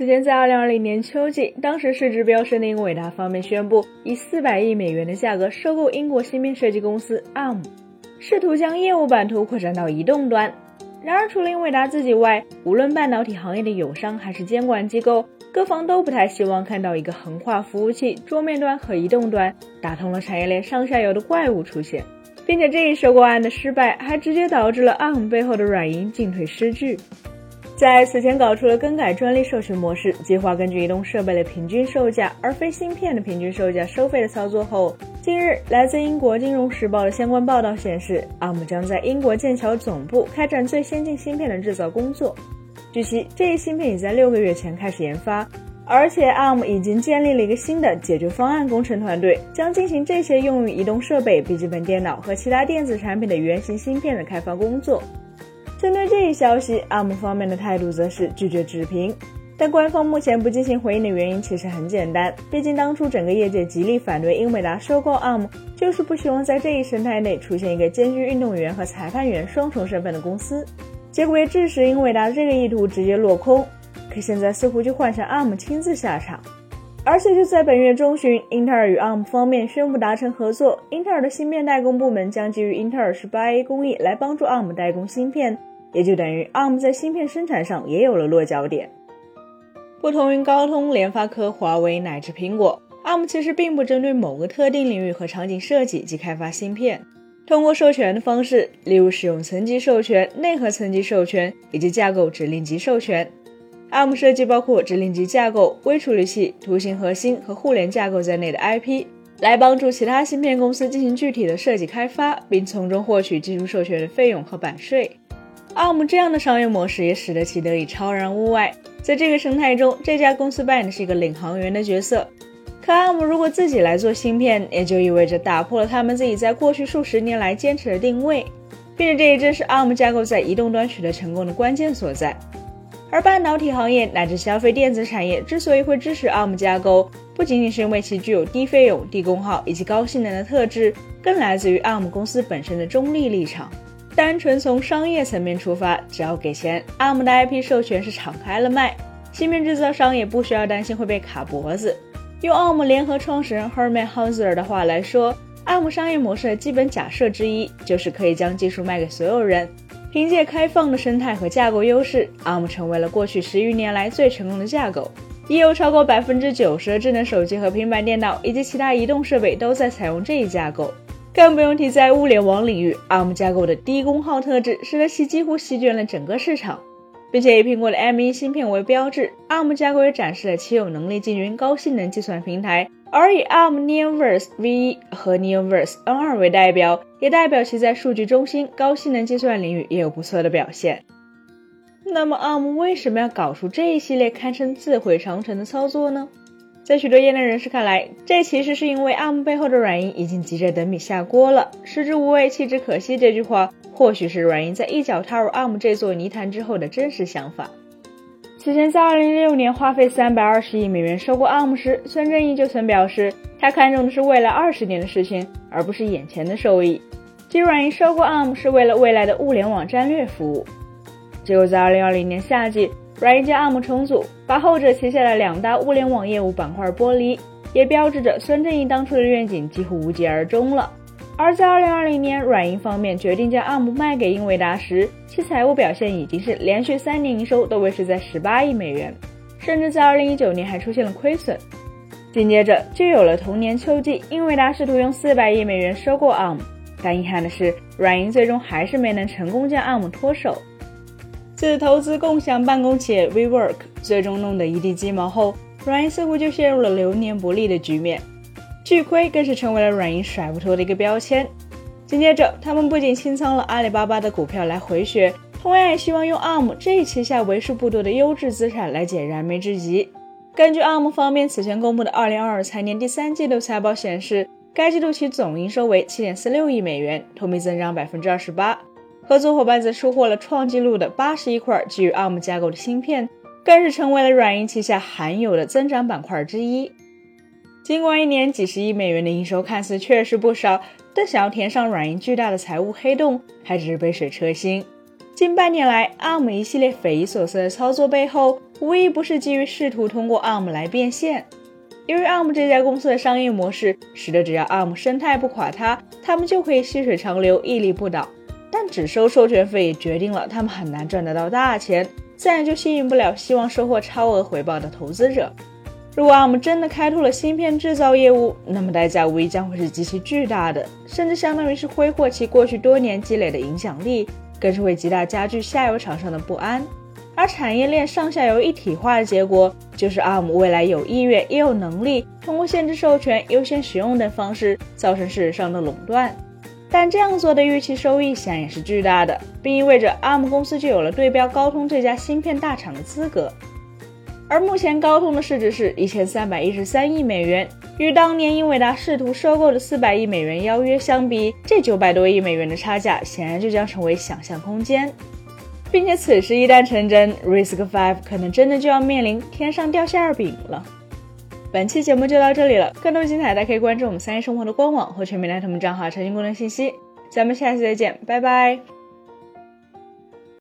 此前在2020年秋季，当时市值飙升的英伟达方面宣布，以400亿美元的价格收购英国芯片设计公司 ARM，试图将业务版图扩展到移动端。然而，除了英伟达自己外，无论半导体行业的友商还是监管机构，各方都不太希望看到一个横跨服务器、桌面端和移动端，打通了产业链上下游的怪物出现。并且这一收购案的失败，还直接导致了 ARM 背后的软银进退失据。在此前搞出了更改专利授权模式，计划根据移动设备的平均售价，而非芯片的平均售价收费的操作后，近日来自英国《金融时报》的相关报道显示，ARM 将在英国剑桥总部开展最先进芯片的制造工作。据悉，这一芯片已在六个月前开始研发，而且 ARM 已经建立了一个新的解决方案工程团队，将进行这些用于移动设备、笔记本电脑和其他电子产品的原型芯片的开发工作。针对这一消息，ARM 方面的态度则是拒绝置评。但官方目前不进行回应的原因其实很简单，毕竟当初整个业界极力反对英伟达收购 ARM，就是不希望在这一生态内出现一个兼具运动员和裁判员双重身份的公司。结果也致使英伟达这个意图直接落空。可现在似乎就换成 ARM 亲自下场。而且就在本月中旬，英特尔与 ARM 方面宣布达成合作，英特尔的芯片代工部门将基于英特尔 18A 工艺来帮助 ARM 代工芯片。也就等于 ARM 在芯片生产上也有了落脚点。不同于高通、联发科、华为乃至苹果，ARM 其实并不针对某个特定领域和场景设计及开发芯片。通过授权的方式，例如使用层级授权、内核层级授权以及架构指令集授权，ARM 设计包括指令集架构、微处理器、图形核心和互联架构在内的 IP，来帮助其他芯片公司进行具体的设计开发，并从中获取技术授权的费用和版税。ARM 这样的商业模式也使得其得以超然物外，在这个生态中，这家公司扮演的是一个领航员的角色。可 ARM 如果自己来做芯片，也就意味着打破了他们自己在过去数十年来坚持的定位，并且这也正是 ARM 架构在移动端取得成功的关键所在。而半导体行业乃至消费电子产业之所以会支持 ARM 架构，不仅仅是因为其具有低费用、低功耗以及高性能的特质，更来自于 ARM 公司本身的中立立场。单纯从商业层面出发，只要给钱，ARM 的 IP 授权是敞开了卖，芯片制造商也不需要担心会被卡脖子。用 ARM 联合创始人 Herman Hauser 的话来说，ARM 商业模式的基本假设之一就是可以将技术卖给所有人。凭借开放的生态和架构优势，ARM 成为了过去十余年来最成功的架构，已有超过百分之九十的智能手机和平板电脑以及其他移动设备都在采用这一架构。更不用提在物联网领域，ARM 架构的低功耗特质使得其几乎席卷了整个市场，并且以苹果的 M1 芯片为标志，ARM 架构也展示了其有能力进军高性能计算平台。而以 ARM Neoverse V1 和 Neoverse N2 为代表，也代表其在数据中心、高性能计算领域也有不错的表现。那么，ARM 为什么要搞出这一系列堪称自毁长城的操作呢？在许多业内人士看来，这其实是因为 ARM 背后的软银已经急着等米下锅了。食之无味，弃之可惜。这句话或许是软银在一脚踏入 ARM 这座泥潭之后的真实想法。此前在2006年花费320亿美元收购 ARM 时，孙正义就曾表示，他看中的是未来二十年的事情，而不是眼前的收益。即软银收购 ARM 是为了未来的物联网战略服务。结果在2020年夏季。软银将 ARM 重组，把后者旗下的两大物联网业务板块剥离，也标志着孙正义当初的愿景几乎无疾而终了。而在2020年，软银方面决定将 ARM 卖给英伟达时，其财务表现已经是连续三年营收都维持在18亿美元，甚至在2019年还出现了亏损。紧接着就有了同年秋季，英伟达试图用400亿美元收购 ARM，但遗憾的是，软银最终还是没能成功将 ARM 脱手。自投资共享办公企业 WeWork 最终弄得一地鸡毛后，软银似乎就陷入了流年不利的局面，巨亏更是成为了软银甩不脱的一个标签。紧接着，他们不仅清仓了阿里巴巴的股票来回血，同样也希望用 ARM 这一旗下为数不多的优质资产来解燃眉之急。根据 ARM 方面此前公布的2022财年第三季度财报显示，该季度其总营收为7.46亿美元，同比增长28%。合作伙伴则收获了创纪录的八十一块基于 ARM 架构的芯片，更是成为了软银旗下罕有的增长板块之一。尽管一年几十亿美元的营收看似确实不少，但想要填上软银巨大的财务黑洞，还只是杯水车薪。近半年来，ARM 一系列匪夷所思的操作背后，无一不是基于试图通过 ARM 来变现。由于 ARM 这家公司的商业模式，使得只要 ARM 生态不垮塌，他们就可以细水长流、屹立不倒。但只收授权费也决定了他们很难赚得到大钱，自然就吸引不了希望收获超额回报的投资者。如果 ARM 真的开拓了芯片制造业务，那么代价无疑将会是极其巨大的，甚至相当于是挥霍其过去多年积累的影响力，更是会极大加剧下游厂商的不安。而产业链上下游一体化的结果，就是 ARM 未来有意愿也有能力通过限制授权、优先使用等方式造成事实上的垄断。但这样做的预期收益显然也是巨大的，并意味着 ARM 公司就有了对标高通这家芯片大厂的资格。而目前高通的市值是一千三百一十三亿美元，与当年英伟达试图收购的四百亿美元邀约相比，这九百多亿美元的差价显然就将成为想象空间。并且此事一旦成真，Risk Five 可能真的就要面临天上掉馅饼了。本期节目就到这里了，更多精彩大家可以关注我们三一生活的官网或全民来他们账号查询功能信息。咱们下期再见，拜拜。